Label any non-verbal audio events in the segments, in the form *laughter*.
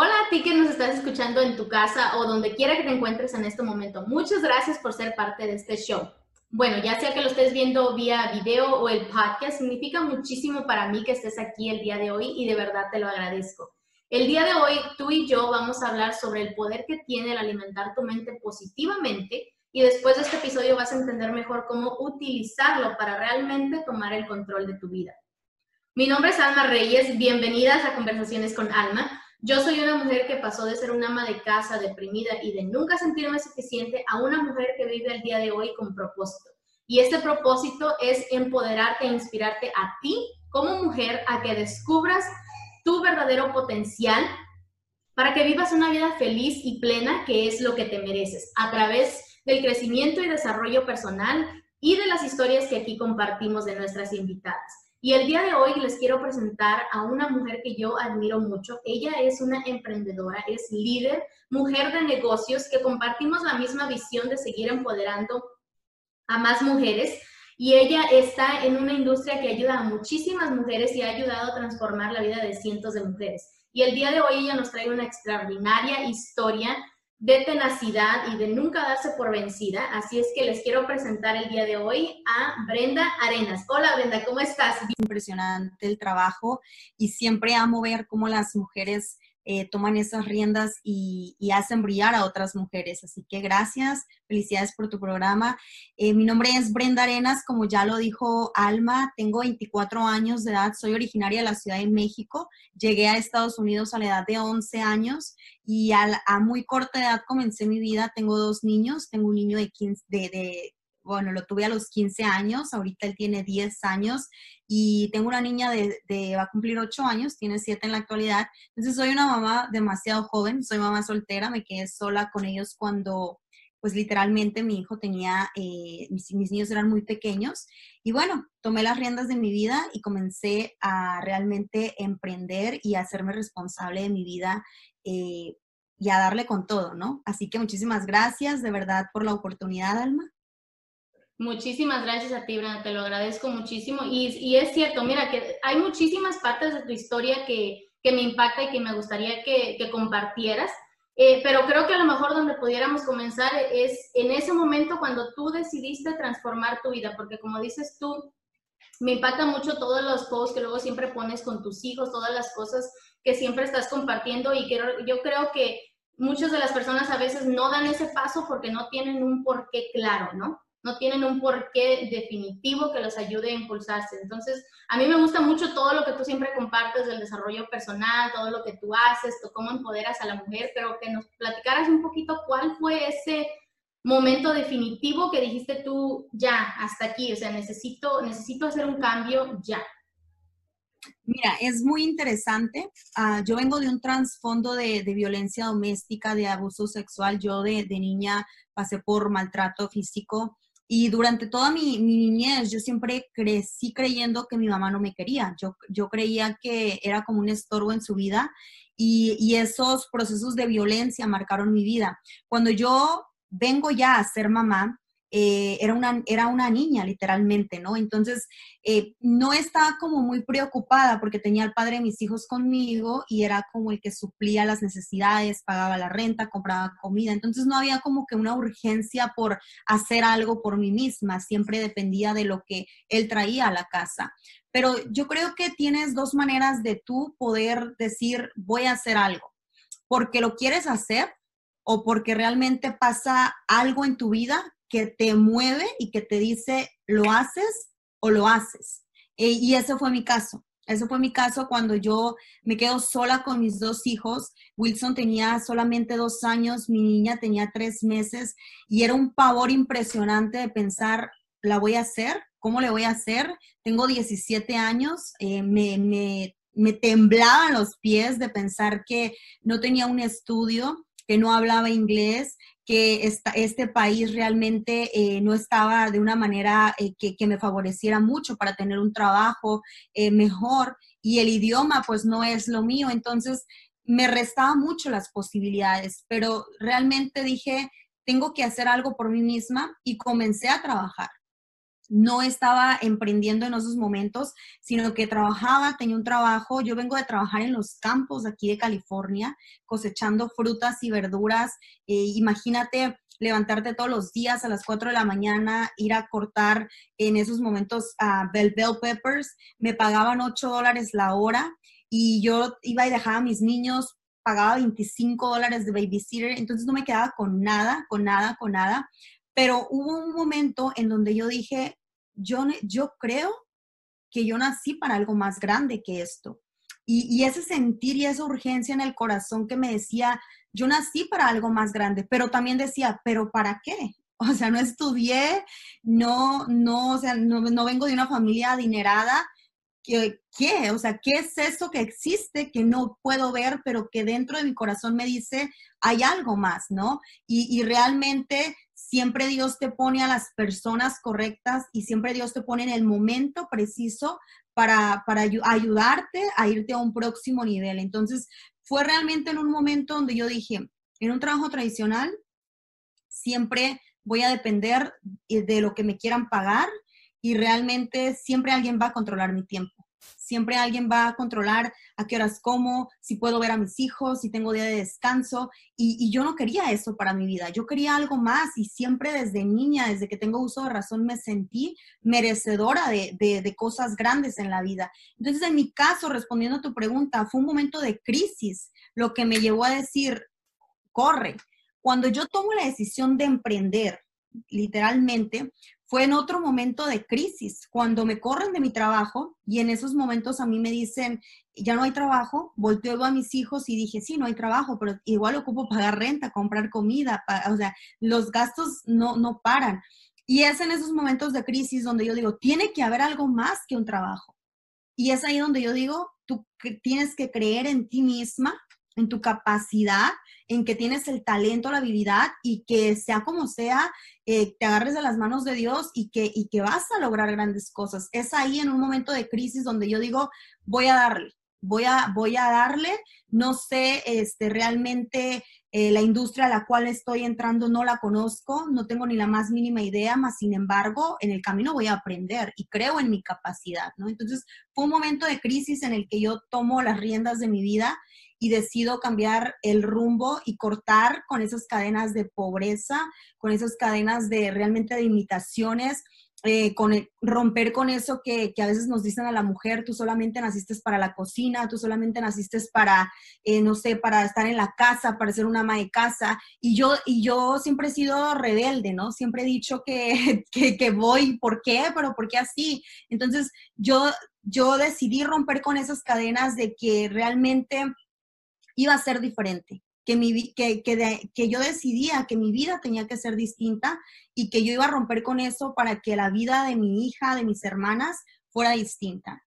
Hola a ti que nos estás escuchando en tu casa o donde quiera que te encuentres en este momento. Muchas gracias por ser parte de este show. Bueno, ya sea que lo estés viendo vía video o el podcast, significa muchísimo para mí que estés aquí el día de hoy y de verdad te lo agradezco. El día de hoy tú y yo vamos a hablar sobre el poder que tiene el alimentar tu mente positivamente y después de este episodio vas a entender mejor cómo utilizarlo para realmente tomar el control de tu vida. Mi nombre es Alma Reyes, bienvenidas a Conversaciones con Alma. Yo soy una mujer que pasó de ser una ama de casa deprimida y de nunca sentirme suficiente a una mujer que vive el día de hoy con propósito. Y este propósito es empoderarte e inspirarte a ti como mujer a que descubras tu verdadero potencial para que vivas una vida feliz y plena, que es lo que te mereces, a través del crecimiento y desarrollo personal y de las historias que aquí compartimos de nuestras invitadas. Y el día de hoy les quiero presentar a una mujer que yo admiro mucho. Ella es una emprendedora, es líder, mujer de negocios, que compartimos la misma visión de seguir empoderando a más mujeres. Y ella está en una industria que ayuda a muchísimas mujeres y ha ayudado a transformar la vida de cientos de mujeres. Y el día de hoy ella nos trae una extraordinaria historia de tenacidad y de nunca darse por vencida. Así es que les quiero presentar el día de hoy a Brenda Arenas. Hola Brenda, ¿cómo estás? Impresionante el trabajo y siempre amo ver cómo las mujeres eh, toman esas riendas y, hacen brillar a otras mujeres. Así que gracias, felicidades por tu programa. Eh, mi nombre es Brenda Arenas, como ya lo dijo Alma, tengo 24 años de edad, soy originaria de la Ciudad de México, llegué a Estados Unidos a la edad de 11 años y a, muy corta edad comencé mi vida, tengo dos niños, tengo un niño de, 15, de bueno, lo tuve a los 15 años, ahorita él tiene 10 años y tengo una niña de, va a cumplir 8 años, tiene 7 en la actualidad. Entonces soy una mamá demasiado joven, soy mamá soltera, me quedé sola con ellos cuando pues literalmente mi hijo tenía, eh, mis, niños eran muy pequeños y bueno, tomé las riendas de mi vida y comencé a realmente emprender y a hacerme responsable de mi vida eh, y a darle con todo, ¿no? Así que muchísimas gracias de verdad por la oportunidad, Alma. Muchísimas gracias a ti, Brenda, te lo agradezco muchísimo. Y, y, es cierto, mira, que hay muchísimas partes de tu historia que, que me impacta y que me gustaría que, que compartieras, eh, pero creo que a lo mejor donde pudiéramos comenzar es en ese momento cuando tú decidiste transformar tu vida, porque como dices tú, me impacta mucho todos los posts que luego siempre pones con tus hijos, todas las cosas que siempre estás compartiendo y que yo creo que muchas de las personas a veces no dan ese paso porque no tienen un porqué claro, ¿no? No tienen un porqué definitivo que los ayude a impulsarse. Entonces, a mí me gusta mucho todo lo que tú siempre compartes del desarrollo personal, todo lo que tú haces, cómo empoderas a la mujer, pero que nos platicaras un poquito cuál fue ese momento definitivo que dijiste tú, ya, hasta aquí, o sea, necesito, necesito hacer un cambio ya. Mira, es muy interesante. Ah, yo vengo de un trasfondo de, violencia doméstica, de abuso sexual. Yo de, de niña pasé por maltrato físico y durante toda mi, niñez yo siempre crecí creyendo que mi mamá no me quería. Yo, yo creía que era como un estorbo en su vida y, y esos procesos de violencia marcaron mi vida. Cuando yo vengo ya a ser mamá, eh, era, una, era una niña literalmente, ¿no? Entonces, eh, no estaba como muy preocupada porque tenía al padre de mis hijos conmigo y era como el que suplía las necesidades, pagaba la renta, compraba comida. Entonces, no había como que una urgencia por hacer algo por mí misma, siempre dependía de lo que él traía a la casa. Pero yo creo que tienes dos maneras de tú poder decir, voy a hacer algo, porque lo quieres hacer o porque realmente pasa algo en tu vida que te mueve y que te dice, lo haces o lo haces. E, y ese fue mi caso. Ese fue mi caso cuando yo me quedo sola con mis dos hijos. Wilson tenía solamente dos años, mi niña tenía tres meses y era un pavor impresionante de pensar, ¿la voy a hacer? ¿Cómo le voy a hacer? Tengo 17 años, eh, me, me, me temblaban los pies de pensar que no tenía un estudio, que no hablaba inglés, que esta, este país realmente eh, no estaba de una manera eh, que, me favoreciera mucho para tener un trabajo eh, mejor y el idioma pues no es lo mío, entonces me restaba mucho las posibilidades, pero realmente dije, tengo que hacer algo por mí misma y comencé a trabajar no estaba emprendiendo en esos momentos, sino que trabajaba, tenía un trabajo. Yo vengo de trabajar en los campos aquí de California, cosechando frutas y verduras. Eh, imagínate levantarte todos los días a las 4 de la mañana, ir a cortar en esos momentos a bell, bell peppers. Me pagaban 8 dólares la hora y yo iba y dejaba a mis niños, pagaba 25 dólares de babysitter, entonces no me quedaba con nada, con nada, con nada pero hubo un momento en donde yo dije, yo, yo creo que yo nací para algo más grande que esto. Y, ese sentir y esa urgencia en el corazón que me decía, yo nací para algo más grande, pero también decía, pero ¿para qué? *laughs* O sea, no estudié, no, no, o sea, no, no vengo de una familia adinerada. ¿Qué, ¿Qué? O sea, ¿qué es eso que existe que no puedo ver, pero que dentro de mi corazón me dice, hay algo más, ¿no? Y, y realmente siempre Dios te pone a las personas correctas y siempre Dios te pone en el momento preciso para, para ayudarte a irte a un próximo nivel. Entonces, fue realmente en un momento donde yo dije, en un trabajo tradicional, siempre voy a depender de lo que me quieran pagar y realmente siempre alguien va a controlar mi tiempo. Siempre alguien va a controlar a qué horas como, si puedo ver a mis hijos, si tengo día de descanso. Y, yo no quería eso para mi vida. Yo quería algo más y siempre desde niña, desde que tengo uso de razón, me sentí merecedora de, de cosas grandes en la vida. Entonces, en mi caso, respondiendo a tu pregunta, fue un momento de crisis lo que me llevó a decir, corre. Cuando yo tomo la decisión de emprender, literalmente, fue en otro momento de crisis, cuando me corren de mi trabajo y en esos momentos a mí me dicen, ya no hay trabajo, volteo a mis hijos y dije, sí, no hay trabajo, pero igual ocupo pagar renta, comprar comida, o sea, los gastos no, no paran. Y es en esos momentos de crisis donde yo digo, tiene que haber algo más que un trabajo. Y es ahí donde yo digo, tú tienes que creer en ti misma, en tu capacidad, en que tienes el talento, la habilidad y que sea como sea, eh, te agarres de las manos de Dios y que, y que vas a lograr grandes cosas. Es ahí en un momento de crisis donde yo digo, voy a darle, voy a, voy a darle, no sé este, realmente eh, la industria a la cual estoy entrando no la conozco, no tengo ni la más mínima idea, más sin embargo, en el camino voy a aprender y creo en mi capacidad, ¿no? Entonces, fue un momento de crisis en el que yo tomo las riendas de mi vida y decido cambiar el rumbo y cortar con esas cadenas de pobreza, con esas cadenas de realmente de imitaciones, eh, con romper con eso que, a veces nos dicen a la mujer, tú solamente naciste para la cocina, tú solamente naciste para, eh, no sé, para estar en la casa, para ser una ama de casa. Y yo, y yo siempre he sido rebelde, ¿no? Siempre he dicho que, *laughs* que, que voy, ¿por qué? Pero ¿por qué así? Entonces, yo, yo decidí romper con esas cadenas de que realmente iba a ser diferente, que, mi, que, que, yo decidía que mi vida tenía que ser distinta y que yo iba a romper con eso para que la vida de mi hija, de mis hermanas, fuera distinta.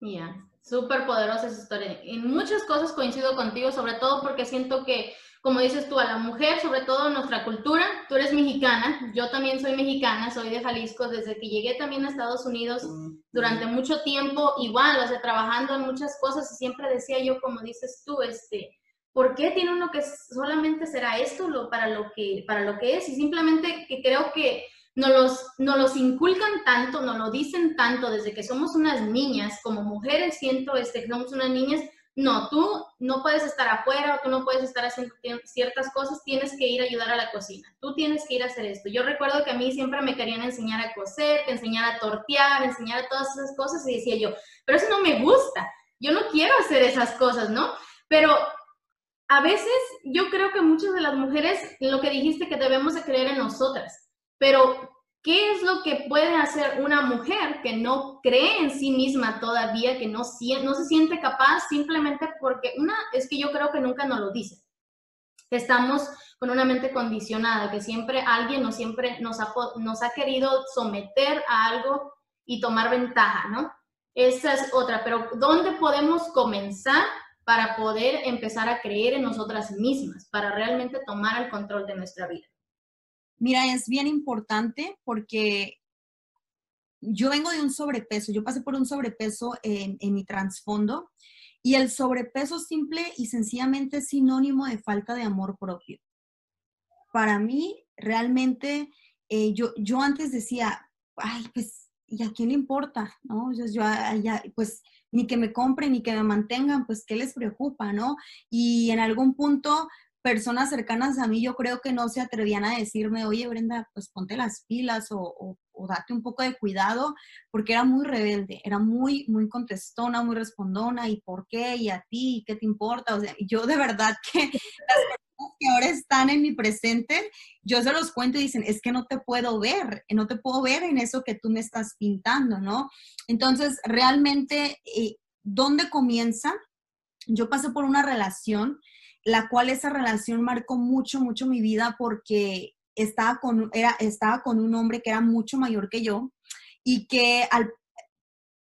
Ya, súper poderosa esa historia. En muchas cosas coincido contigo, sobre todo porque siento que, como dices tú, a la mujer, sobre todo en nuestra cultura, tú eres mexicana, yo también soy mexicana, soy de Jalisco, desde que llegué también a Estados Unidos durante mucho tiempo, igual, o sea, trabajando en muchas cosas y siempre decía yo, como dices tú, este, ¿por qué tiene uno que solamente será esto lo, para, lo que, para lo que es? Y simplemente que creo que nos los, nos los inculcan tanto, nos lo dicen tanto desde que somos unas niñas, como mujeres siento este, que somos unas niñas, no, tú no puedes estar afuera, tú no puedes estar haciendo ciertas cosas, tienes que ir a ayudar a la cocina, tú tienes que ir a hacer esto. Yo recuerdo que a mí siempre me querían enseñar a coser, que enseñar a tortear, enseñar a todas esas cosas y decía yo, pero eso no me gusta, yo no quiero hacer esas cosas, ¿no? Pero a veces yo creo que muchas de las mujeres, lo que dijiste que debemos de creer en nosotras, pero ¿Qué es lo que puede hacer una mujer que no cree en sí misma todavía, que no, no se siente capaz simplemente porque una es que yo creo que nunca nos lo dice. Estamos con una mente condicionada, que siempre alguien nos, siempre nos ha, nos ha querido someter a algo y tomar ventaja, ¿no? Esa es otra, pero ¿dónde podemos comenzar para poder empezar a creer en nosotras mismas, para realmente tomar el control de nuestra vida? Mira, es bien importante porque yo vengo de un sobrepeso, yo pasé por un sobrepeso en, mi trasfondo y el sobrepeso simple y sencillamente es sinónimo de falta de amor propio. Para mí, realmente, eh, yo, yo antes decía, ay, pues, ¿y a quién le importa? ¿No? Yo, yo ya, pues, ni que me compren, ni que me mantengan, pues, ¿qué les preocupa? ¿No? Y en algún punto personas cercanas a mí yo creo que no se atrevían a decirme, oye Brenda, pues ponte las pilas o, date un poco de cuidado, porque era muy rebelde, era muy, muy contestona, muy respondona, ¿y por qué? ¿Y a ti? ¿Qué te importa? O sea, yo de verdad *laughs* que las personas que ahora están en mi presente, yo se los cuento y dicen, es que no te puedo ver, no te puedo ver en eso que tú me estás pintando, ¿no? Entonces, realmente, eh, ¿dónde comienza? Yo pasé por una relación la cual esa relación marcó mucho, mucho mi vida porque estaba con, era, estaba con un hombre que era mucho mayor que yo y que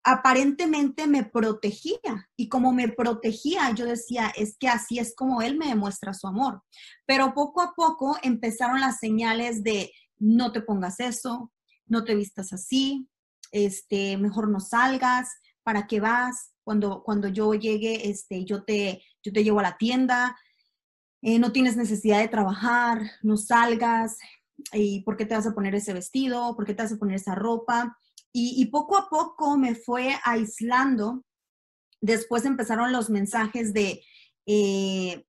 aparentemente me protegía. Y como me protegía, yo decía, es que así es como él me demuestra su amor. Pero poco a poco empezaron las señales de no te pongas eso, no te vistas así, este, mejor no salgas, ¿para qué vas? Cuando, cuando yo llegue, este, yo te, yo te llevo a la tienda, eh, no tienes necesidad de trabajar, no salgas, y por qué te vas a poner ese vestido, por qué te vas a poner esa ropa. Y, poco a poco me fue aislando. Después empezaron los mensajes de, eh,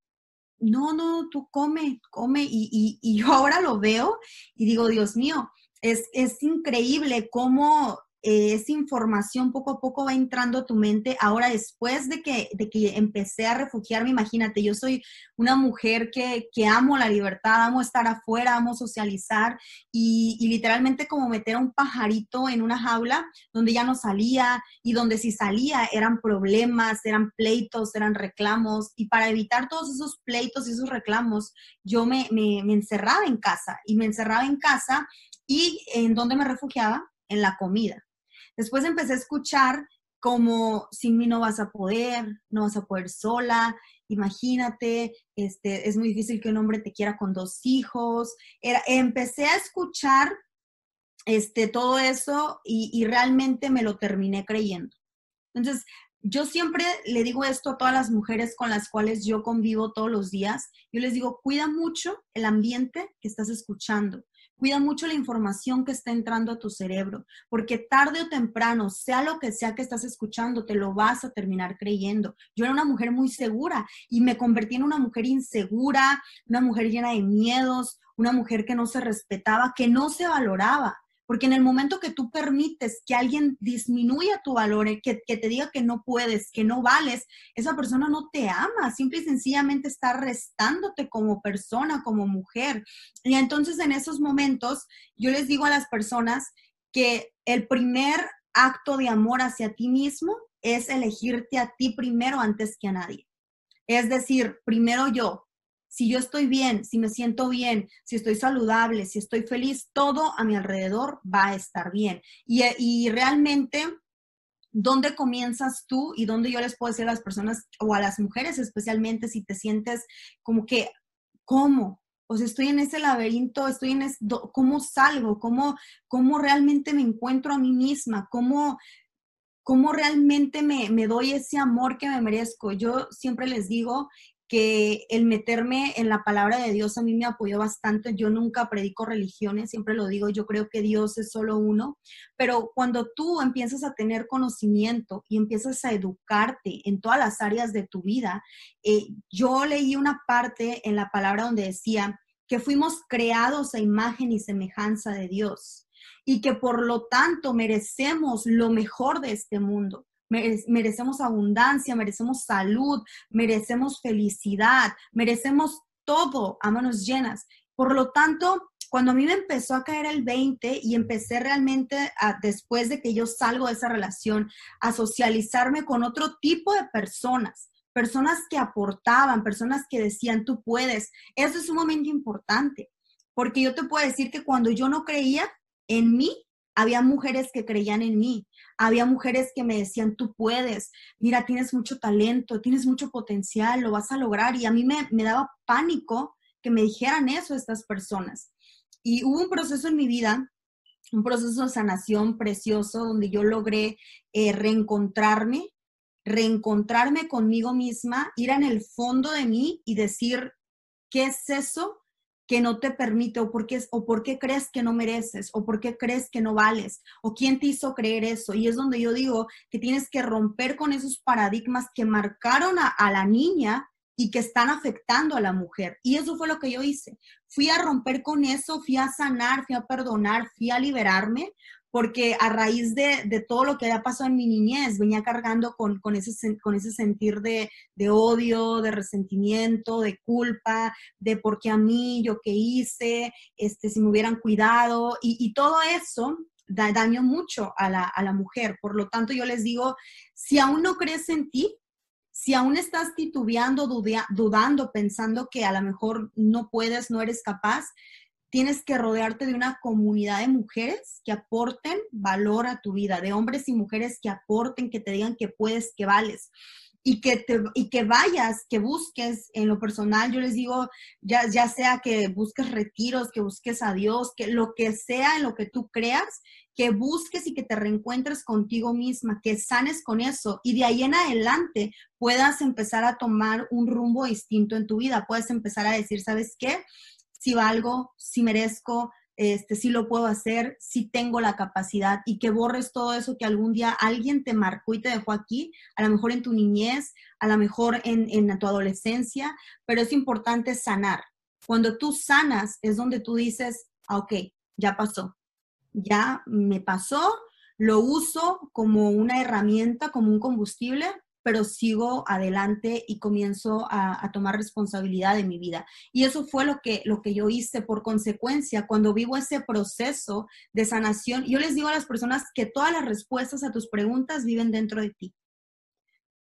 no, no, tú come, come. Y, y, yo ahora lo veo y digo, Dios mío, es, es increíble cómo eh, esa información poco a poco va entrando a tu mente. Ahora, después de que, de que empecé a refugiarme, imagínate, yo soy una mujer que, que amo la libertad, amo estar afuera, amo socializar y, y, literalmente como meter a un pajarito en una jaula donde ya no salía y donde si salía eran problemas, eran pleitos, eran reclamos y para evitar todos esos pleitos y esos reclamos, yo me, me, me encerraba en casa y me encerraba en casa y en donde me refugiaba en la comida. Después empecé a escuchar como sin mí no vas a poder, no vas a poder sola, imagínate, este, es muy difícil que un hombre te quiera con dos hijos. Empecé a escuchar este, todo eso y, y realmente me lo terminé creyendo. Entonces, yo siempre le digo esto a todas las mujeres con las cuales yo convivo todos los días. Yo les digo, cuida mucho el ambiente que estás escuchando. Cuida mucho la información que está entrando a tu cerebro, porque tarde o temprano, sea lo que sea que estás escuchando, te lo vas a terminar creyendo. Yo era una mujer muy segura y me convertí en una mujer insegura, una mujer llena de miedos, una mujer que no se respetaba, que no se valoraba. Porque en el momento que tú permites que alguien disminuya tu valor, eh, que, te diga que no puedes, que no vales, esa persona no te ama, simple y sencillamente está restándote como persona, como mujer. Y entonces en esos momentos yo les digo a las personas que el primer acto de amor hacia ti mismo es elegirte a ti primero antes que a nadie. Es decir, primero yo, si yo estoy bien, si me siento bien, si estoy saludable, si estoy feliz, todo a mi alrededor va a estar bien. Y, y realmente, ¿dónde comienzas tú y dónde yo les puedo decir a las personas o a las mujeres especialmente si te sientes como que, ¿cómo? O sea, estoy en ese laberinto, estoy en ese, ¿cómo salgo? ¿Cómo, ¿Cómo realmente me encuentro a mí misma? ¿Cómo, cómo realmente me, me, doy ese amor que me merezco. Yo siempre les digo que el meterme en la palabra de Dios a mí me apoyó bastante. Yo nunca predico religiones, siempre lo digo, yo creo que Dios es solo uno, pero cuando tú empiezas a tener conocimiento y empiezas a educarte en todas las áreas de tu vida, eh, yo leí una parte en la palabra donde decía que fuimos creados a imagen y semejanza de Dios y que por lo tanto merecemos lo mejor de este mundo merecemos abundancia, merecemos salud, merecemos felicidad, merecemos todo a manos llenas. Por lo tanto, cuando a mí me empezó a caer el 20 y empecé realmente, después de que yo salgo de esa relación, a socializarme con otro tipo de personas, personas que aportaban, personas que decían, tú puedes, eso es un momento importante, porque yo te puedo decir que cuando yo no creía en mí, había mujeres que creían en mí, había mujeres que me decían, tú puedes, mira, tienes mucho talento, tienes mucho potencial, lo vas a lograr. Y a mí me, me daba pánico que me dijeran eso estas personas. Y hubo un proceso en mi vida, un proceso de sanación precioso, donde yo logré eh, reencontrarme, reencontrarme conmigo misma, ir en el fondo de mí y decir, ¿qué es eso que no te permite o por, qué, o por qué crees que no mereces o por qué crees que no vales o quién te hizo creer eso. Y es donde yo digo que tienes que romper con esos paradigmas que marcaron a, a la niña y que están afectando a la mujer. Y eso fue lo que yo hice. Fui a romper con eso, fui a sanar, fui a perdonar, fui a liberarme, porque a raíz de, todo lo que había pasado en mi niñez, venía cargando con, con, ese, con ese sentir de, odio, de resentimiento, de culpa, de por qué a mí, yo qué hice, este, si me hubieran cuidado, y, todo eso da, daño mucho a la, a la mujer. Por lo tanto, yo les digo, si aún no crees en ti, si aún estás titubeando, dudando, pensando que a lo mejor no puedes, no eres capaz, tienes que rodearte de una comunidad de mujeres que aporten valor a tu vida, de hombres y mujeres que aporten, que te digan que puedes, que vales. Y que, te, y que vayas, que busques en lo personal, yo les digo, ya, ya sea que busques retiros, que busques a Dios, que lo que sea en lo que tú creas, que busques y que te reencuentres contigo misma, que sanes con eso y de ahí en adelante puedas empezar a tomar un rumbo distinto en tu vida. Puedes empezar a decir, ¿sabes qué? Si valgo, si merezco, este, si lo puedo hacer, si tengo la capacidad y que borres todo eso que algún día alguien te marcó y te dejó aquí, a lo mejor en tu niñez, a lo mejor en, en tu adolescencia, pero es importante sanar. Cuando tú sanas es donde tú dices, ah, ok, ya pasó, ya me pasó, lo uso como una herramienta, como un combustible, pero sigo adelante y comienzo a, tomar responsabilidad de mi vida. Y eso fue lo que, lo que yo hice por consecuencia cuando vivo ese proceso de sanación. Yo les digo a las personas que todas las respuestas a tus preguntas viven dentro de ti.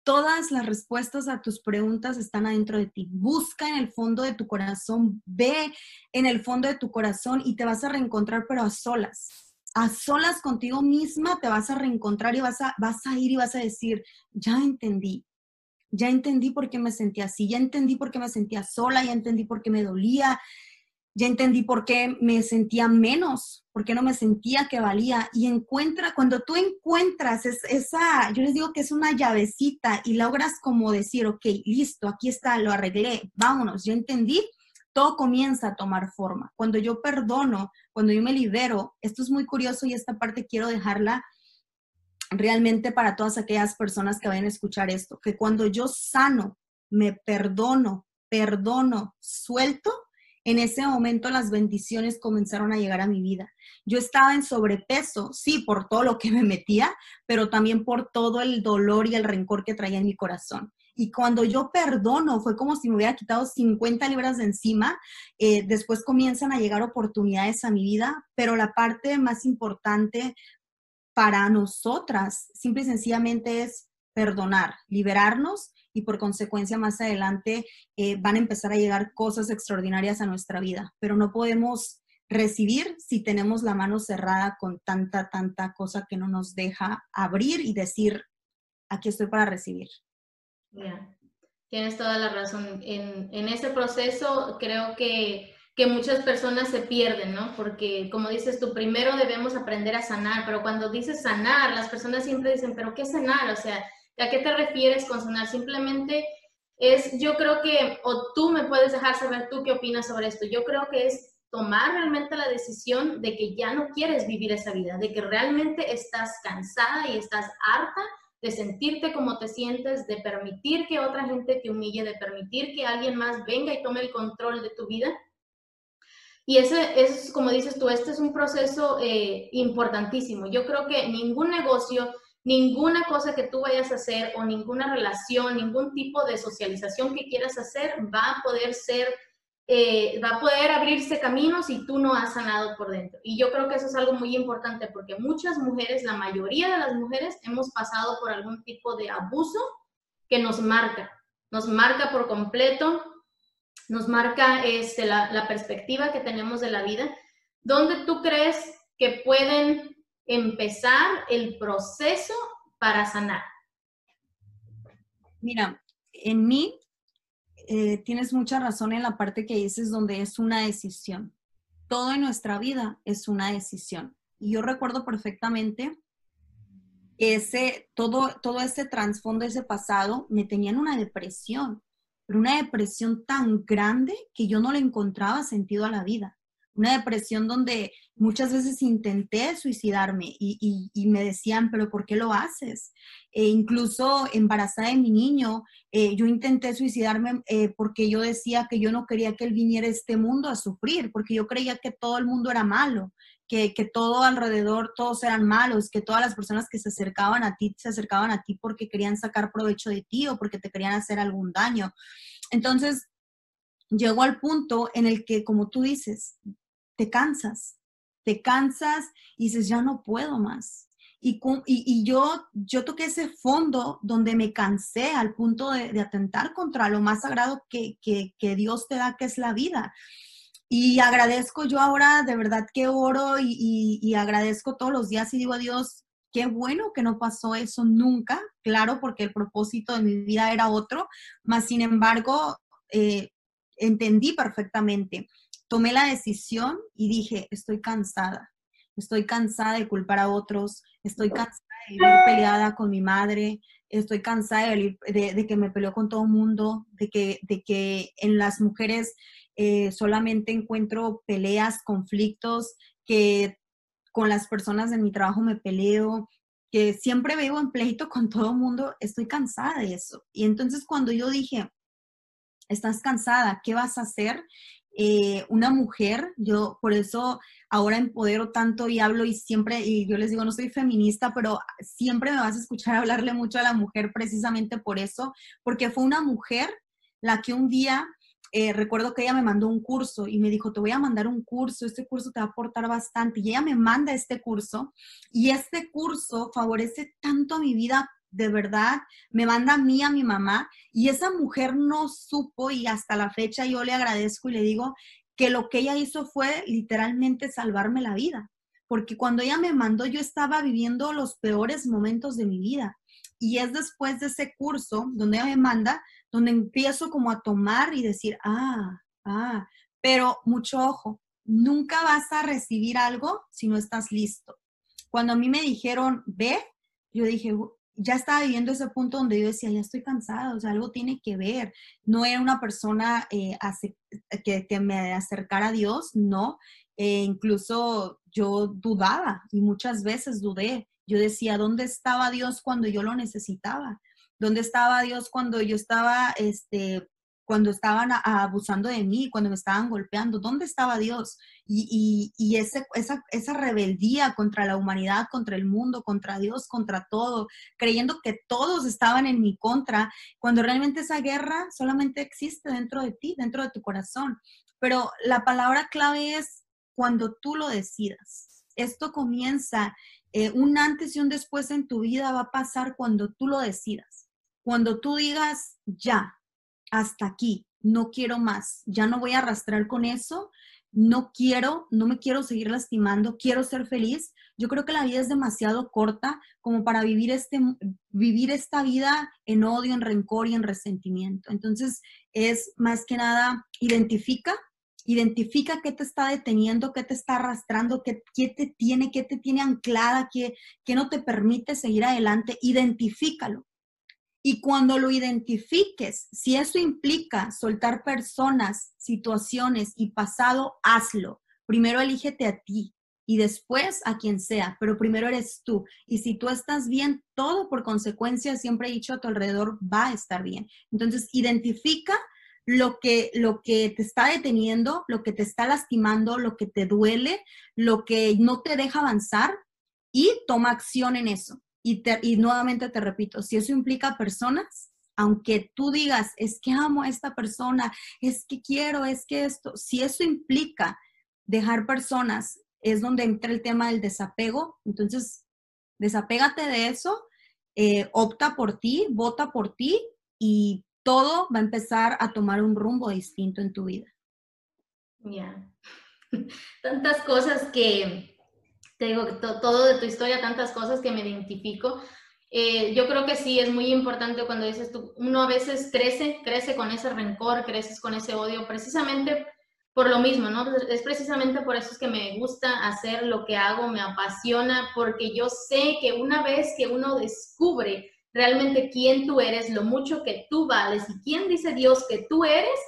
Todas las respuestas a tus preguntas están adentro de ti. Busca en el fondo de tu corazón, ve en el fondo de tu corazón y te vas a reencontrar, pero a solas. A solas contigo misma te vas a reencontrar y vas a, vas a ir y vas a decir, ya entendí, ya entendí por qué me sentía así, ya entendí por qué me sentía sola, ya entendí por qué me dolía, ya entendí por qué me sentía menos, por qué no me sentía que valía. Y encuentra, cuando tú encuentras esa, yo les digo que es una llavecita y logras como decir, ok, listo, aquí está, lo arreglé, vámonos, yo entendí, todo comienza a tomar forma. Cuando yo perdono, cuando yo me libero, esto es muy curioso y esta parte quiero dejarla realmente para todas aquellas personas que vayan a escuchar esto, que cuando yo sano, me perdono, perdono, suelto, en ese momento las bendiciones comenzaron a llegar a mi vida. Yo estaba en sobrepeso, sí, por todo lo que me metía, pero también por todo el dolor y el rencor que traía en mi corazón. Y cuando yo perdono, fue como si me hubiera quitado 50 libras de encima. Eh, después comienzan a llegar oportunidades a mi vida, pero la parte más importante para nosotras, simple y sencillamente, es perdonar, liberarnos y por consecuencia más adelante eh, van a empezar a llegar cosas extraordinarias a nuestra vida, pero no podemos recibir si tenemos la mano cerrada con tanta, tanta cosa que no nos deja abrir y decir, aquí estoy para recibir. Tienes toda la razón. En, en este proceso creo que, que muchas personas se pierden, ¿no? Porque como dices tú, primero debemos aprender a sanar, pero cuando dices sanar, las personas siempre dicen, pero ¿qué sanar? O sea, ¿A qué te refieres con sanar? Simplemente es, yo creo que, o tú me puedes dejar saber tú qué opinas sobre esto. Yo creo que es tomar realmente la decisión de que ya no quieres vivir esa vida, de que realmente estás cansada y estás harta de sentirte como te sientes, de permitir que otra gente te humille, de permitir que alguien más venga y tome el control de tu vida. Y ese es, como dices tú, este es un proceso eh, importantísimo. Yo creo que ningún negocio, ninguna cosa que tú vayas a hacer o ninguna relación, ningún tipo de socialización que quieras hacer va a poder ser eh, va a poder abrirse camino si tú no has sanado por dentro. Y yo creo que eso es algo muy importante porque muchas mujeres, la mayoría de las mujeres, hemos pasado por algún tipo de abuso que nos marca, nos marca por completo, nos marca este, la, la perspectiva que tenemos de la vida. ¿Dónde tú crees que pueden empezar el proceso para sanar? Mira, en mí eh, tienes mucha razón en la parte que dices donde es una decisión. Todo en nuestra vida es una decisión. Y yo recuerdo perfectamente ese, todo, todo ese trasfondo, ese pasado, me tenía en una depresión, pero una depresión tan grande que yo no le encontraba sentido a la vida una depresión donde muchas veces intenté suicidarme y, me decían, pero ¿por qué lo haces? E incluso embarazada de mi niño, eh, yo intenté suicidarme eh, porque yo decía que yo no quería que él viniera a este mundo a sufrir, porque yo creía que todo el mundo era malo, que, que todo alrededor, todos eran malos, que todas las personas que se acercaban a ti se acercaban a ti porque querían sacar provecho de ti o porque te querían hacer algún daño. Entonces, llegó al punto en el que, como tú dices, te cansas, te cansas y dices, ya no puedo más. Y, y, yo, yo toqué ese fondo donde me cansé al punto de, atentar contra lo más sagrado que, que, Dios te da, que es la vida. Y agradezco yo ahora, de verdad que oro y, y, agradezco todos los días y digo a Dios, qué bueno que no pasó eso nunca, claro, porque el propósito de mi vida era otro, más sin embargo, eh, entendí perfectamente tomé la decisión y dije, estoy cansada, estoy cansada de culpar a otros, estoy cansada de vivir peleada con mi madre, estoy cansada de, que me peleo con todo el mundo, de que, de que en las mujeres eh, solamente encuentro peleas, conflictos, que con las personas de mi trabajo me peleo, que siempre vivo en pleito con todo el mundo, estoy cansada de eso. Y entonces cuando yo dije, estás cansada, ¿qué vas a hacer? Eh, una mujer, yo por eso ahora empodero tanto y hablo y siempre, y yo les digo, no soy feminista, pero siempre me vas a escuchar *laughs* hablarle mucho a la mujer precisamente por eso, porque fue una mujer la que un día, eh, recuerdo que ella me mandó un curso y me dijo, te voy a mandar un curso, este curso te va a aportar bastante, y ella me manda este curso, y este curso favorece tanto a mi vida de verdad, me manda a mí, a mi mamá, y esa mujer no supo y hasta la fecha yo le agradezco y le digo que lo que ella hizo fue literalmente salvarme la vida, porque cuando ella me mandó yo estaba viviendo los peores momentos de mi vida. Y es después de ese curso donde ella me manda, donde empiezo como a tomar y decir, ah, ah, pero mucho ojo, nunca vas a recibir algo si no estás listo. Cuando a mí me dijeron, ve, yo dije, ya estaba viviendo ese punto donde yo decía, ya estoy cansada, o sea, algo tiene que ver. No era una persona eh, que, que, me acercara a Dios, no. Eh, incluso yo dudaba y muchas veces dudé. Yo decía, ¿dónde estaba Dios cuando yo lo necesitaba? ¿Dónde estaba Dios cuando yo estaba este, cuando estaban abusando de mí, cuando me estaban golpeando, ¿dónde estaba Dios? Y, ese, esa, esa, rebeldía contra la humanidad, contra el mundo, contra Dios, contra todo, creyendo que todos estaban en mi contra, cuando realmente esa guerra solamente existe dentro de ti, dentro de tu corazón. Pero la palabra clave es cuando tú lo decidas. Esto comienza, eh, un antes y un después en tu vida va a pasar cuando tú lo decidas. Cuando tú digas, ya, hasta aquí, no quiero más, ya no voy a arrastrar con eso, no quiero, no me quiero seguir lastimando, quiero ser feliz. Yo creo que la vida es demasiado corta como para vivir, este, vivir esta vida en odio, en rencor y en resentimiento. Entonces, es más que nada, identifica, identifica qué te está deteniendo, qué te está arrastrando, qué, te tiene, qué te tiene anclada, qué, qué no te permite seguir adelante, identifícalo. Y cuando lo identifiques, si eso implica soltar personas, situaciones y pasado, hazlo. Primero elígete a ti y después a quien sea, pero primero eres tú. Y si tú estás bien, todo por consecuencia, siempre he dicho a tu alrededor, va a estar bien. Entonces, identifica lo que, lo que te está deteniendo, lo que te está lastimando, lo que te duele, lo que no te deja avanzar y toma acción en eso. Y, nuevamente te repito, si eso implica personas, aunque tú digas, es que amo a esta persona, es que quiero, es que esto, si eso implica dejar personas, es donde entra el tema del desapego, entonces desapégate de eso, eh, opta por ti, vota por ti y todo va a empezar a tomar un rumbo distinto en tu vida. *laughs* Tantas cosas que, te digo, todo de tu historia, tantas cosas que me identifico. Eh, yo creo que sí, es muy importante cuando dices tú, uno a veces crece, crece con ese rencor, creces con ese odio, precisamente por lo mismo, ¿no? Es precisamente por eso es que me gusta hacer lo que hago, me apasiona, porque yo sé que una vez que uno descubre realmente quién tú eres, lo mucho que tú vales y quién dice Dios que tú eres,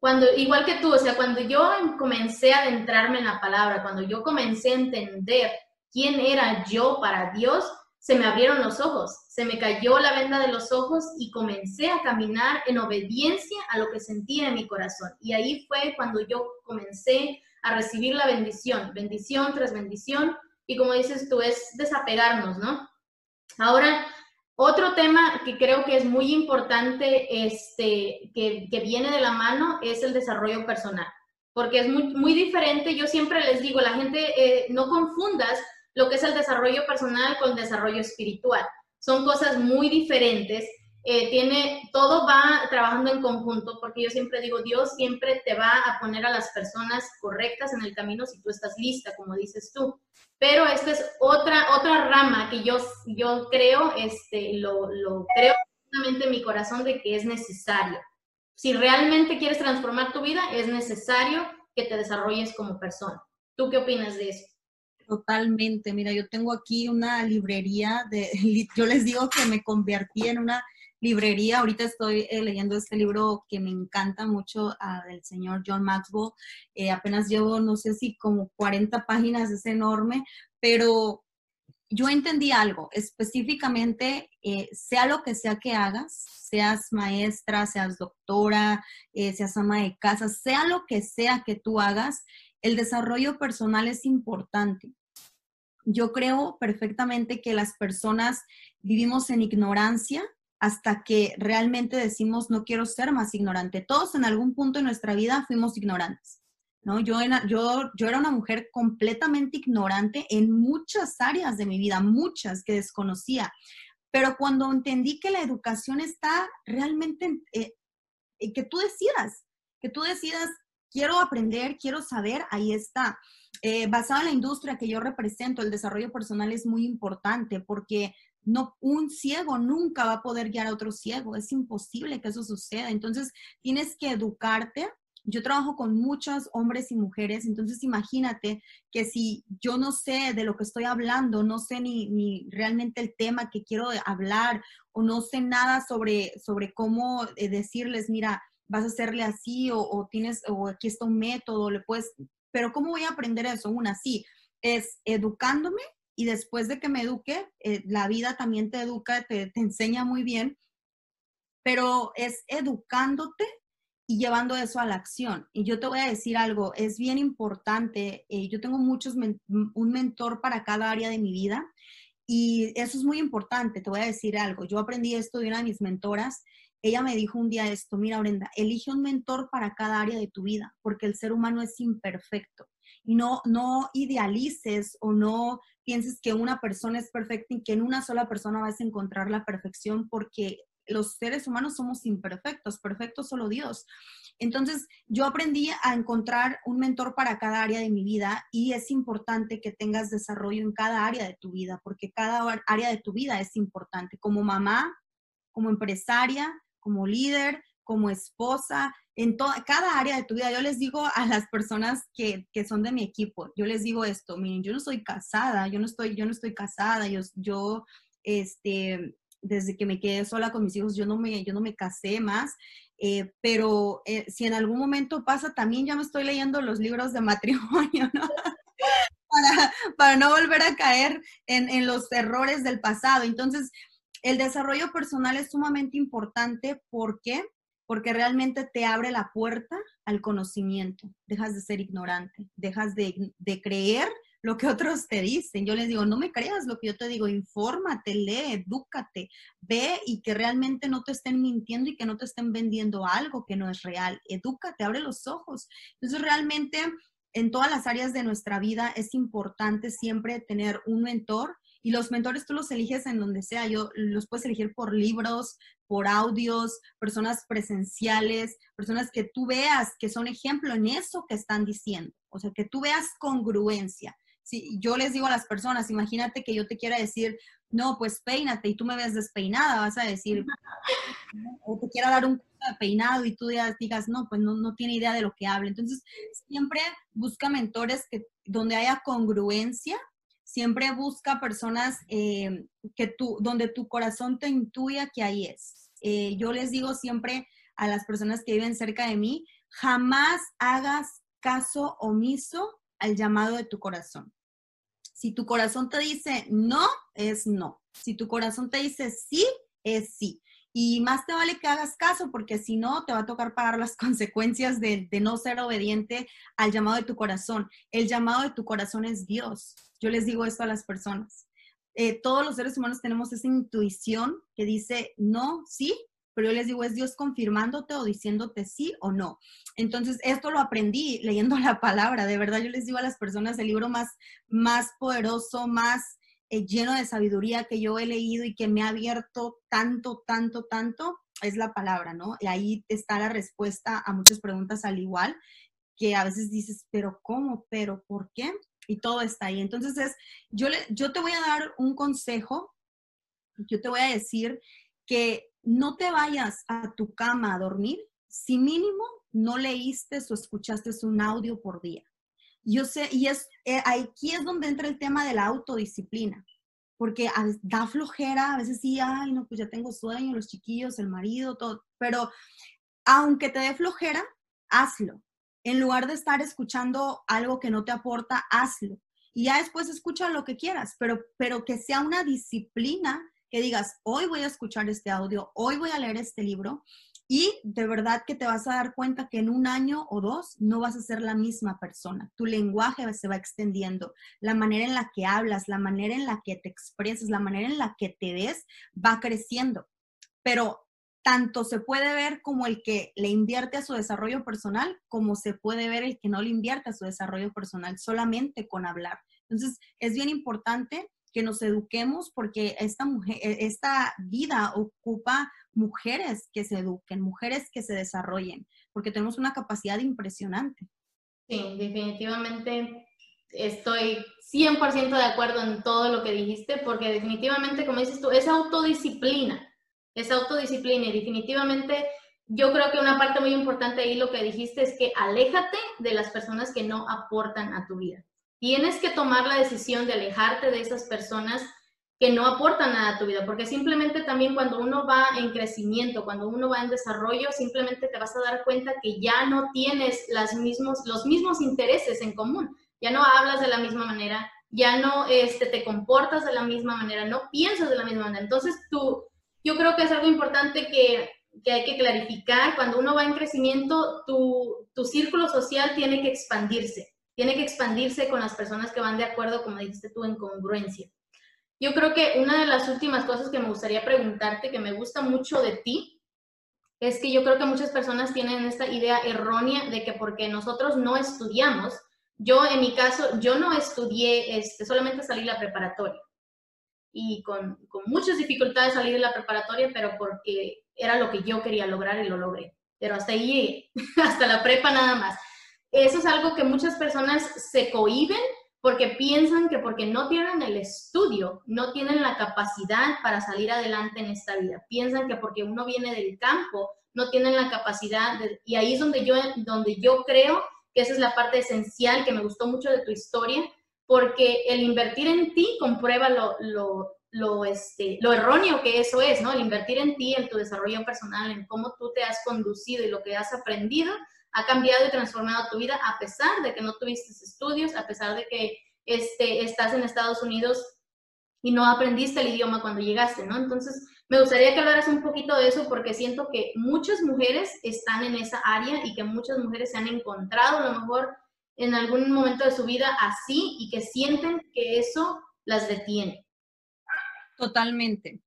cuando, igual que tú, o sea, cuando yo comencé a adentrarme en la palabra, cuando yo comencé a entender quién era yo para Dios, se me abrieron los ojos, se me cayó la venda de los ojos y comencé a caminar en obediencia a lo que sentía en mi corazón. Y ahí fue cuando yo comencé a recibir la bendición, bendición tras bendición. Y como dices tú, es desapegarnos, ¿no? Ahora, otro tema que creo que es muy importante, este, que, viene de la mano, es el desarrollo personal, porque es muy, muy diferente. Yo siempre les digo, la gente, eh, no confundas lo que es el desarrollo personal con el desarrollo espiritual. Son cosas muy diferentes. Eh, tiene, todo va trabajando en conjunto, porque yo siempre digo, Dios siempre te va a poner a las personas correctas en el camino si tú estás lista, como dices tú. Pero esta es otra, otra rama que yo, yo creo, este, lo, lo creo en mi corazón de que es necesario. Si realmente quieres transformar tu vida, es necesario que te desarrolles como persona. ¿Tú qué opinas de eso? Totalmente. Mira, yo tengo aquí una librería de, *laughs* yo les digo que me convertí en una librería. Ahorita estoy eh, leyendo este libro que me encanta mucho ah, del señor John Maxwell. Eh, apenas llevo, no sé si como 40 páginas, es enorme, pero yo entendí algo, específicamente, eh, sea lo que sea que hagas, seas maestra, seas doctora, seas ama de casa, sea lo que sea que tú hagas, el desarrollo personal es importante yo creo perfectamente que las personas vivimos en ignorancia hasta que realmente decimos no quiero ser más ignorante. Todos en algún punto de nuestra vida fuimos ignorantes. ¿no? Yo, yo, yo era una mujer completamente ignorante en muchas áreas de mi vida, muchas que desconocía. Pero cuando entendí que la educación está realmente, eh, que tú decidas, que tú decidas, quiero aprender, quiero saber, ahí está. Eh, basado en la industria que yo represento, el desarrollo personal es muy importante porque no, un ciego nunca va a poder guiar a otro ciego. Es imposible que eso suceda. Entonces, tienes que educarte. Yo trabajo con muchos hombres y mujeres, entonces imagínate que si yo no sé de lo que estoy hablando, no sé ni, ni realmente el tema que quiero hablar o no sé nada sobre, sobre cómo eh, decirles, mira, vas a hacerle así o, tienes, o aquí está un método, le puedes, pero ¿cómo voy a aprender eso? Una, sí, es educándome y después de que me eduque, eh, la vida también te educa, te, enseña muy bien, pero es educándote y llevando eso a la acción. Y yo te voy a decir algo, es bien importante, eh, yo tengo muchos, un mentor para cada área de mi vida y eso es muy importante, te voy a decir algo, yo aprendí esto de una de mis mentoras ella me dijo un día esto, mira Brenda, elige un mentor para cada área de tu vida, porque el ser humano es imperfecto. Y no, no idealices o no pienses que una persona es perfecta y que en una sola persona vas a encontrar la perfección, porque los seres humanos somos imperfectos, perfecto solo Dios. Entonces, yo aprendí a encontrar un mentor para cada área de mi vida y es importante que tengas desarrollo en cada área de tu vida, porque cada área de tu vida es importante. Como mamá, como empresaria, como líder, como esposa, en toda, cada área de tu vida. Yo les digo a las personas que, que, son de mi equipo, yo les digo esto, miren, yo no soy casada, yo no estoy, yo no estoy casada, yo, yo, este, desde que me quedé sola con mis hijos, yo no me, yo no me casé más, eh, pero eh, si en algún momento pasa, también ya me estoy leyendo los libros de matrimonio, ¿no? *laughs* para, no volver a caer en, en los errores del pasado. Entonces, el desarrollo personal es sumamente importante. ¿Por qué? Porque realmente te abre la puerta al conocimiento. Dejas de ser ignorante, dejas de, creer lo que *laughs* otros te dicen. Yo les digo, no me creas lo que yo te digo, infórmate, lee, edúcate, ve y que realmente no te estén mintiendo y que no te estén vendiendo algo que no es real. Edúcate, abre los ojos. Entonces, realmente en todas las áreas de nuestra vida es importante siempre tener un mentor y los mentores tú los eliges en donde sea. Yo los puedes elegir por libros, por audios, personas presenciales, personas que tú veas que son ejemplo en eso que están diciendo. O sea, que tú veas congruencia. Si yo les digo a las personas, imagínate que yo te quiera decir, no, pues peínate y tú me ves despeinada, vas a decir, *laughs* o te quiera dar un de peinado y tú digas, no, pues no, no tiene idea de lo que habla. Entonces, siempre busca mentores que, donde haya congruencia siempre busca personas eh, que tú, donde tu corazón te intuya que ahí es. Eh, yo les digo siempre a las personas que viven cerca de mí, jamás hagas caso omiso al llamado de tu corazón. Si tu corazón te dice no, es no. Si tu corazón te dice sí, es sí. Y más te vale que hagas caso porque si no, te va a tocar pagar las *laughs* consecuencias de, de, no ser obediente al llamado de tu corazón. El llamado de tu corazón es Dios. Yo les digo esto a las personas. Eh, todos los seres humanos tenemos esa intuición que dice no, sí, pero yo les digo, es Dios confirmándote o diciéndote sí o no. Entonces, esto lo aprendí leyendo *laughs* la palabra. De verdad, yo les digo a las personas, el libro más, más poderoso, más eh, lleno de sabiduría que yo he leído y que me ha abierto tanto, tanto, tanto, es la palabra, ¿no? Y ahí está la respuesta a muchas preguntas al igual, que a veces dices, pero ¿cómo? ¿Pero por qué? Y todo está ahí. Entonces, es, yo, le, yo te voy a dar un consejo, yo te voy a decir que no te vayas a tu cama a dormir si mínimo no leíste o escuchaste un audio por día. Yo sé, y es eh, aquí es donde entra el tema de la autodisciplina, porque da flojera, a veces sí, ay, no, pues ya tengo sueño, los chiquillos, el marido, todo, pero aunque te dé flojera, hazlo en lugar de estar escuchando algo que no te aporta, hazlo. Y ya después escucha lo que quieras, pero, pero que sea una disciplina que digas, hoy voy a escuchar este audio, hoy voy a leer este libro y de verdad que te vas a dar cuenta que en un año o dos no vas a ser la misma persona. Tu lenguaje se va extendiendo, la manera en la que hablas, la manera en la que te expresas, la manera en la que te ves va creciendo. Pero tanto se puede ver como el que le invierte a su desarrollo personal, como se puede ver el que no le invierte a su desarrollo personal solamente con hablar. Entonces, es bien importante que nos eduquemos porque esta, mujer, e, esta vida ocupa mujeres que se eduquen, mujeres que se desarrollen, porque tenemos una capacidad impresionante. Sí, definitivamente estoy 100% de acuerdo en todo lo que dijiste, porque definitivamente, como dices tú, es autodisciplina esa autodisciplina y definitivamente yo creo que una parte muy importante ahí lo que dijiste es que aléjate de las personas que no aportan a tu vida. Tienes que tomar la decisión de alejarte de esas personas que no aportan nada a tu vida, porque simplemente también cuando uno va en crecimiento, cuando uno va en desarrollo, simplemente te vas a dar cuenta que ya no tienes los mismos intereses en común, ya no hablas de la misma manera, ya no este, te comportas de la misma manera, no piensas de la misma manera. Entonces, tú yo creo que es algo importante que, que hay que clarificar. Cuando uno va en crecimiento, tu, tu, círculo social tiene que expandirse. Tiene que expandirse con las personas que van de acuerdo, como dijiste tú, en congruencia. Yo creo que una de las últimas cosas que me gustaría preguntarte, que me gusta mucho de ti, es que yo creo que muchas personas tienen esta idea errónea de que porque nosotros no estudiamos, yo en mi caso, yo no estudié, este, solamente salí la preparatoria y con, con muchas dificultades salir de la preparatoria, pero porque era lo que yo quería lograr y lo logré. Pero hasta ahí *laughs* hasta la prepa nada más. Eso es algo que muchas personas se cohiben porque piensan que porque no tienen el estudio, no tienen la capacidad para salir adelante en esta vida. Piensan que porque uno viene del campo, no tienen la capacidad, y ahí es donde yo, donde yo creo que esa es la parte esencial que me gustó mucho de tu historia, porque el invertir en ti comprueba lo, lo, lo, este, lo erróneo que eso es, ¿no? El invertir en ti, en tu desarrollo personal, en cómo tú te has conducido y lo que has aprendido, ha cambiado y transformado tu vida a pesar de que no tuviste estudios, a pesar de que este, estás en Estados Unidos y no aprendiste el idioma cuando llegaste, ¿no? Entonces, me gustaría que hablaras un poquito de eso porque siento que muchas mujeres están en esa área y que muchas mujeres se han encontrado a lo mejor en algún momento de su vida así y que sienten que eso las detiene. Totalmente.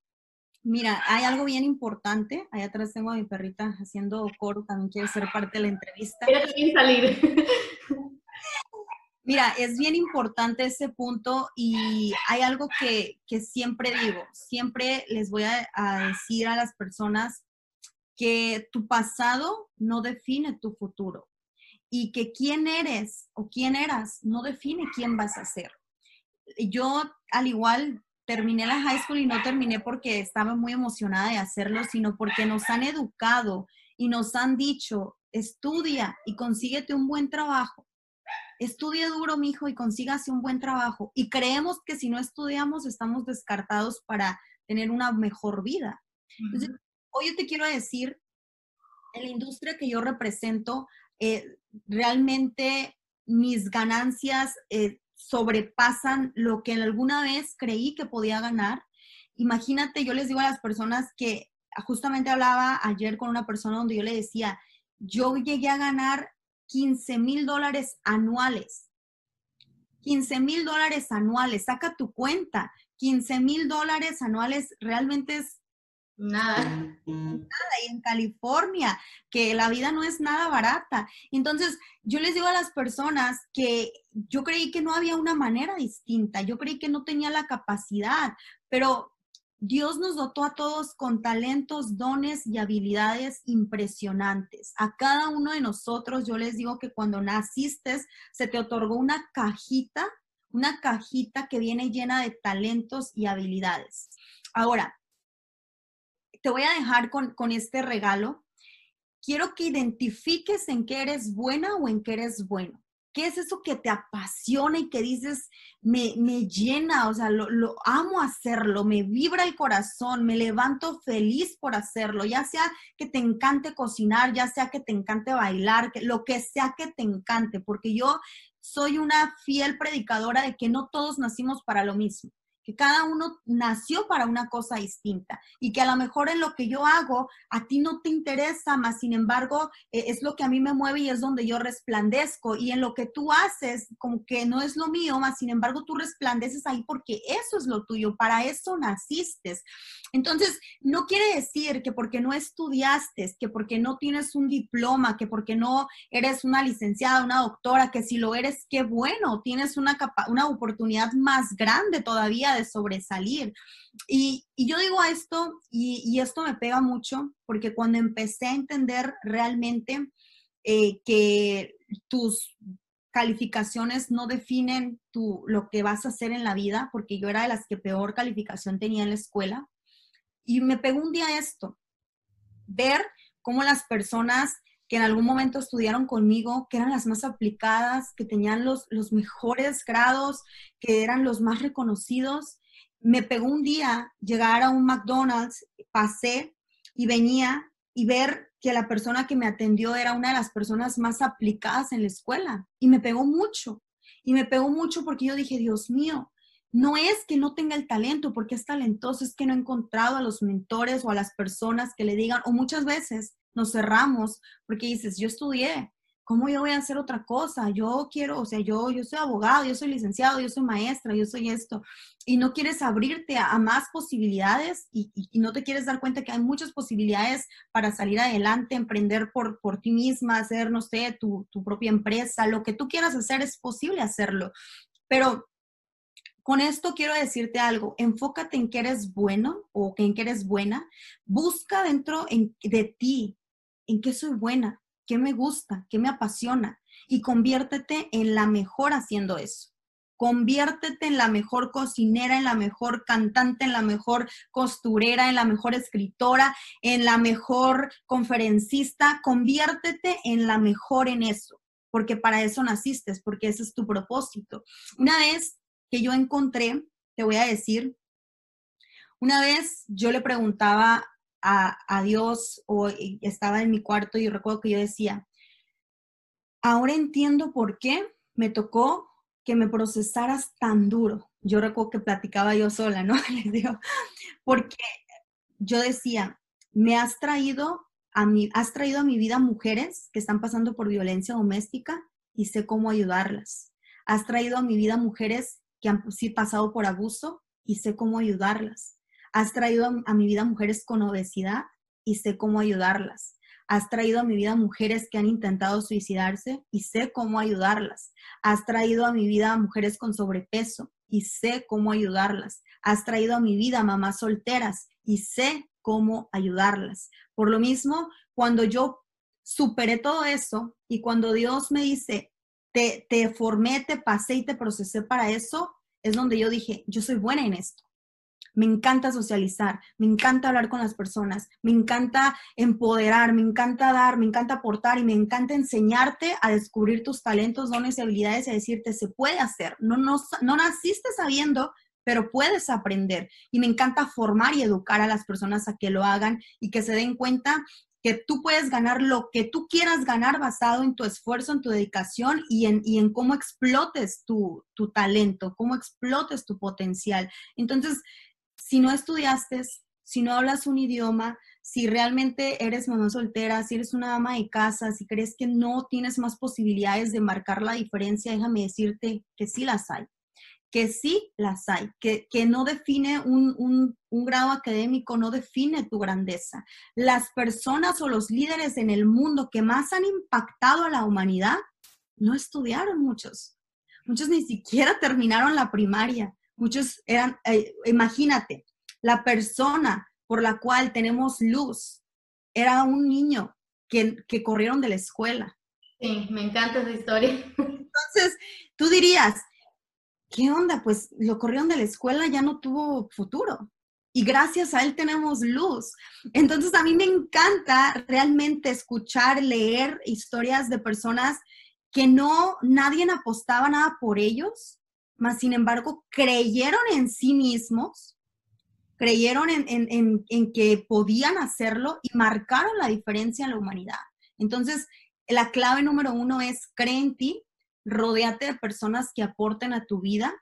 Mira, hay algo bien importante. Allá atrás tengo a mi perrita haciendo coro, también quiere ser parte de la entrevista. Quiero también salir. *laughs* Mira, es bien importante ese punto y hay algo que, siempre digo, siempre les voy a, a, decir a las personas que tu pasado no define tu futuro y que quién eres o quién eras no define quién vas a ser. Yo, al igual, terminé la high school y no terminé porque estaba muy emocionada de hacerlo, sino porque nos han educado y nos han dicho, estudia y consíguete un buen trabajo. Estudia duro, mijo, y consígase un buen trabajo. Y creemos que si no estudiamos estamos descartados para tener una mejor vida. Entonces, hoy yo te quiero decir, en la industria que yo represento, eh, realmente mis ganancias eh, sobrepasan lo que alguna vez creí que podía ganar. Imagínate, yo les digo a las personas que justamente hablaba ayer con una persona donde yo le decía, yo llegué a ganar 15 mil dólares anuales. 15 mil dólares anuales, saca tu cuenta. 15 mil dólares anuales realmente es Nada. Nada. Y en California, que la vida no es nada barata. Entonces, yo les digo a las personas que yo creí que no había una manera distinta, yo creí que no tenía la capacidad, pero Dios nos dotó a todos con talentos, dones y habilidades impresionantes. A cada uno de nosotros, yo les digo que cuando naciste, se te otorgó una cajita, una cajita que viene llena de talentos y habilidades. Ahora, te voy a dejar con, este regalo. Quiero que identifiques en qué eres buena o en qué eres bueno. ¿Qué es eso que te apasiona y que dices, me, me llena, o sea, lo, lo, amo hacerlo, me vibra el corazón, me levanto feliz por hacerlo, ya sea que te encante cocinar, ya sea que te encante bailar, que, lo que sea que te encante, porque yo soy una fiel predicadora de que no todos nacimos para lo mismo que cada uno nació para una cosa distinta y que a lo mejor en lo que yo hago a ti no te interesa, más sin embargo eh, es lo que a mí me mueve y es donde yo resplandezco y en lo que tú haces como que no es lo mío, más sin embargo tú resplandeces ahí porque eso es lo tuyo, para eso naciste. Entonces, no quiere decir que porque no estudiaste, que porque no tienes un diploma, que porque no eres una licenciada, una doctora, que si lo eres, qué bueno, tienes una, una oportunidad más grande todavía de sobresalir. Y, yo digo esto, y, esto me pega mucho, porque cuando empecé a entender realmente eh, que tus calificaciones no definen tu, lo que vas a hacer en la vida, porque yo era de las que peor calificación tenía en la escuela, y me pegó un día esto, ver cómo las personas que en algún momento estudiaron conmigo, que eran las más aplicadas, que tenían los, los mejores grados, que eran los más reconocidos. Me pegó un día llegar a un McDonald's, pasé y venía y ver que la persona que me atendió era una de las personas más aplicadas en la escuela. Y me pegó mucho. Y me pegó mucho porque yo dije, Dios mío, no es que no tenga el talento, porque es talentoso, es que no he encontrado a los mentores o a las personas que le digan, o muchas veces nos cerramos porque dices, yo estudié, ¿cómo yo voy a hacer otra cosa? Yo quiero, o sea, yo, yo soy abogado, yo soy licenciado, yo soy maestra, yo soy esto, y no quieres abrirte a, más posibilidades y, no te quieres dar cuenta que hay muchas posibilidades para salir adelante, emprender por, por ti misma, hacer, no sé, tu, tu propia empresa, lo que tú quieras hacer es posible hacerlo, pero con esto quiero decirte algo, enfócate en que eres bueno o en que eres buena, busca dentro de ti en qué soy buena, qué me gusta, qué me apasiona y conviértete en la mejor haciendo eso. Conviértete en la mejor cocinera, en la mejor cantante, en la mejor costurera, en la mejor escritora, en la mejor conferencista. Conviértete en la mejor en eso, porque para eso naciste, porque ese es tu propósito. Una vez que yo encontré, te voy a decir, una vez yo le preguntaba a, Dios o estaba en mi cuarto y recuerdo que yo decía, ahora entiendo por qué me tocó que me procesaras tan duro. Yo recuerdo que platicaba yo sola, ¿no? *laughs* Les digo, porque yo decía, me has traído a mi, has traído a mi vida mujeres que están pasando por violencia doméstica y sé cómo ayudarlas. Has traído a mi vida mujeres que han pasado por abuso y sé cómo ayudarlas. Has traído a mi vida mujeres con obesidad y sé cómo ayudarlas. Has traído a mi vida mujeres que han intentado suicidarse y sé cómo ayudarlas. Has traído a mi vida mujeres con sobrepeso y sé cómo ayudarlas. Has traído a mi vida mamás solteras y sé cómo ayudarlas. Por lo mismo, cuando yo superé todo eso y cuando Dios me dice, te, te formé, te pasé y te procesé para eso, es donde yo dije, yo soy buena en esto. Me encanta socializar, me encanta hablar con las personas, me encanta empoderar, me encanta dar, me encanta aportar y me encanta enseñarte a descubrir tus talentos, dones y habilidades y a decirte, se puede hacer. No, no, no naciste sabiendo, pero puedes aprender. Y me encanta formar y educar a las personas a que lo hagan y que se den cuenta que tú puedes ganar lo que tú quieras ganar basado en tu esfuerzo, en tu dedicación y en, y en cómo explotes tu, tu, talento, cómo explotes tu potencial. Entonces, si no estudiaste, si no hablas un idioma, si realmente eres mamá soltera, si eres una ama de casa, si crees que no tienes más posibilidades de marcar la diferencia, déjame decirte que sí las hay que sí las hay, que, no define un, grado académico, no define tu grandeza. Las personas o los líderes en el mundo que más han impactado a la humanidad no estudiaron muchos. Muchos ni siquiera terminaron la primaria. Muchos eran, eh, imagínate, la persona por la cual tenemos luz era un niño que, que corrieron de la escuela. Sí, me encanta esa historia. *laughs* Entonces, tú dirías, ¿qué onda? Pues lo corrieron de la escuela, ya no tuvo futuro. Y gracias a él tenemos luz. Entonces a mí me encanta realmente escuchar, leer historias de personas que no, nadie apostaba nada por ellos, mas sin embargo creyeron en sí mismos, creyeron en, en que podían hacerlo y marcaron la diferencia en la humanidad. Entonces, la clave número uno es cree en ti, Rodéate de personas que aporten a tu vida,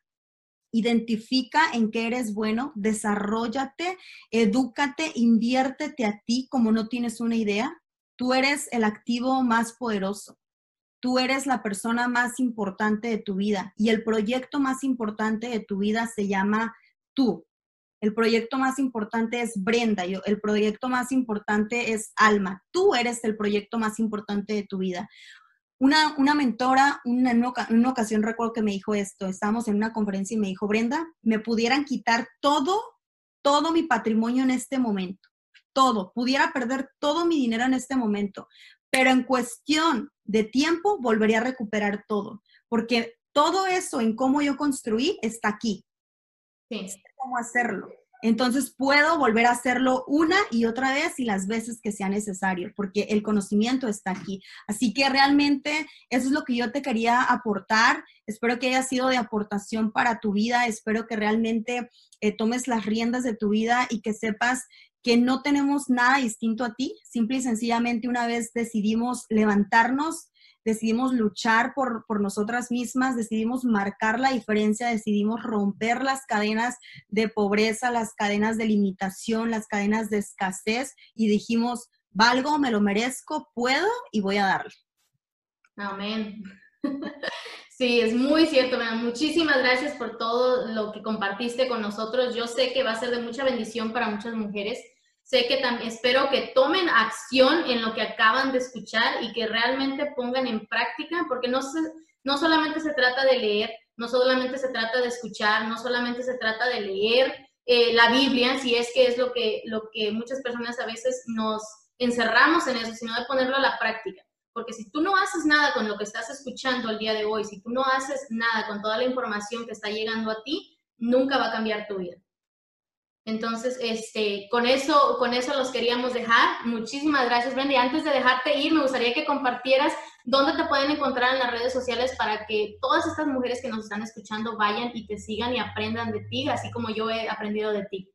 identifica en qué eres bueno, desarrollate, edúcate, inviértete a ti como no tienes una idea. Tú eres el activo más poderoso. Tú eres la persona más importante de tu vida y el proyecto más importante de tu vida se llama tú. El proyecto más importante es Brenda, el proyecto más importante es Alma. Tú eres el proyecto más importante de tu vida. Una, una mentora, una, una ocasión recuerdo que me dijo esto, estábamos en una conferencia y me dijo, Brenda, me pudieran quitar todo, todo mi patrimonio en este momento, todo, pudiera perder todo mi dinero en este momento, pero en cuestión de tiempo volvería a recuperar todo, porque todo eso en cómo yo construí está aquí. Sí. Sé cómo hacerlo. Entonces puedo volver a hacerlo una y otra vez y las veces que sea necesario, porque el conocimiento está aquí. Así que realmente eso es lo que yo te quería aportar. Espero que haya sido de aportación para tu vida. Espero que realmente eh, tomes las riendas de tu vida y que sepas que no tenemos nada distinto a ti. Simple y sencillamente una vez decidimos levantarnos decidimos luchar por, nosotras mismas, decidimos marcar la diferencia, decidimos romper las cadenas de pobreza, las cadenas de limitación, las cadenas de escasez y dijimos, valgo, me lo merezco, puedo y voy a darle. Amén. *laughs* Sí, es muy cierto, Muchísimas gracias por todo lo que compartiste con nosotros. Yo sé que va a ser de mucha bendición para muchas mujeres sé que también espero que tomen acción en lo que acaban de escuchar y que realmente pongan en práctica, porque no, no solamente se trata de leer, no solamente se trata de escuchar, no solamente se trata de leer eh, la Biblia, si es que es lo que, lo que muchas personas a veces nos encerramos en eso, sino de ponerlo a la práctica. Porque si tú no haces nada con lo que estás escuchando el día de hoy, si tú no haces nada con toda la información que está llegando a ti, nunca va a cambiar tu vida. Entonces, este, con eso, con eso los queríamos dejar. Muchísimas gracias, Brenda. Y antes de dejarte ir, me gustaría que compartieras dónde te pueden encontrar en las redes sociales para que todas estas mujeres que nos están escuchando vayan y te sigan y aprendan de ti, así como yo he aprendido de ti.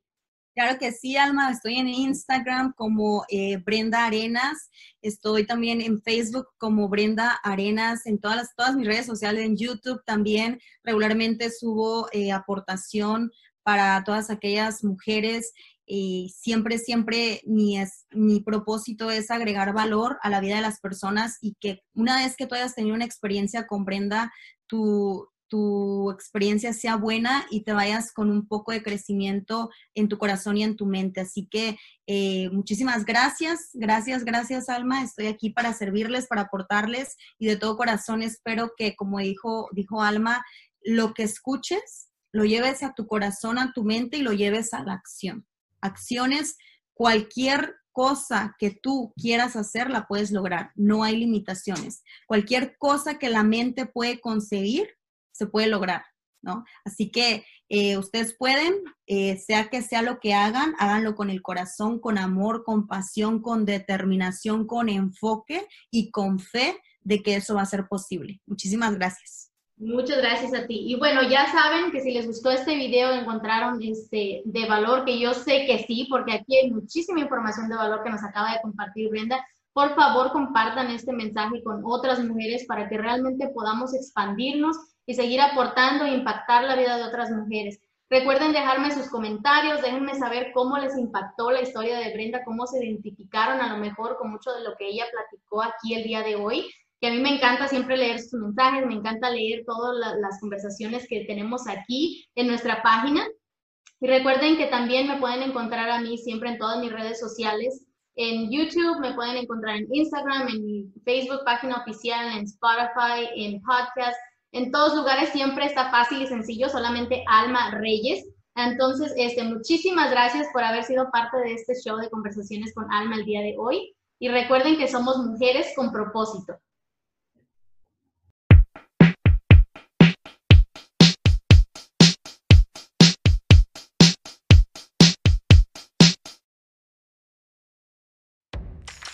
Claro que sí, Alma. Estoy en Instagram como eh, Brenda Arenas. Estoy también en Facebook como Brenda Arenas. En todas, las, todas mis redes sociales, en YouTube también regularmente subo eh, aportación para todas aquellas mujeres y siempre, siempre mi, es, mi propósito es agregar valor a la vida de las personas y que una vez que tú hayas tenido una experiencia con Brenda, tu, tu experiencia sea buena y te vayas con un poco de crecimiento en tu corazón y en tu mente. Así que eh, muchísimas gracias, gracias, gracias Alma. Estoy aquí para servirles, para aportarles y de todo corazón espero que, como dijo, dijo Alma, lo que escuches lo lleves a tu corazón, a tu mente y lo lleves a la acción acciones, cualquier cosa que tú quieras hacer la puedes lograr. No hay limitaciones. Cualquier cosa que la mente puede conseguir, se puede lograr, ¿no? Así que eh, ustedes pueden, eh, sea que sea lo que hagan, háganlo con el corazón, con amor, con pasión, con determinación, con enfoque y con fe de que eso va a ser posible. Muchísimas gracias. Muchas gracias a ti. Y bueno, ya saben que si les gustó este video, encontraron este de valor, que yo sé que sí, porque aquí hay muchísima información de valor que nos acaba de compartir Brenda. Por favor, compartan este mensaje con otras mujeres para que realmente podamos expandirnos y seguir aportando e impactar la vida de otras mujeres. Recuerden dejarme sus comentarios, déjenme saber cómo les impactó la historia de Brenda, cómo se identificaron a lo mejor con mucho de lo que ella platicó aquí el día de hoy que a mí me encanta siempre leer sus mensajes, me encanta leer todas las conversaciones que tenemos aquí en nuestra página. Y recuerden que también me pueden encontrar a mí siempre en todas mis redes sociales. En YouTube, me pueden encontrar en Instagram, en mi Facebook página oficial, en Spotify, en podcast. En todos lugares siempre está fácil y sencillo, solamente Alma Reyes. Entonces, este, muchísimas gracias por haber sido parte de este show de conversaciones con Alma el día de hoy. Y recuerden que somos mujeres con propósito.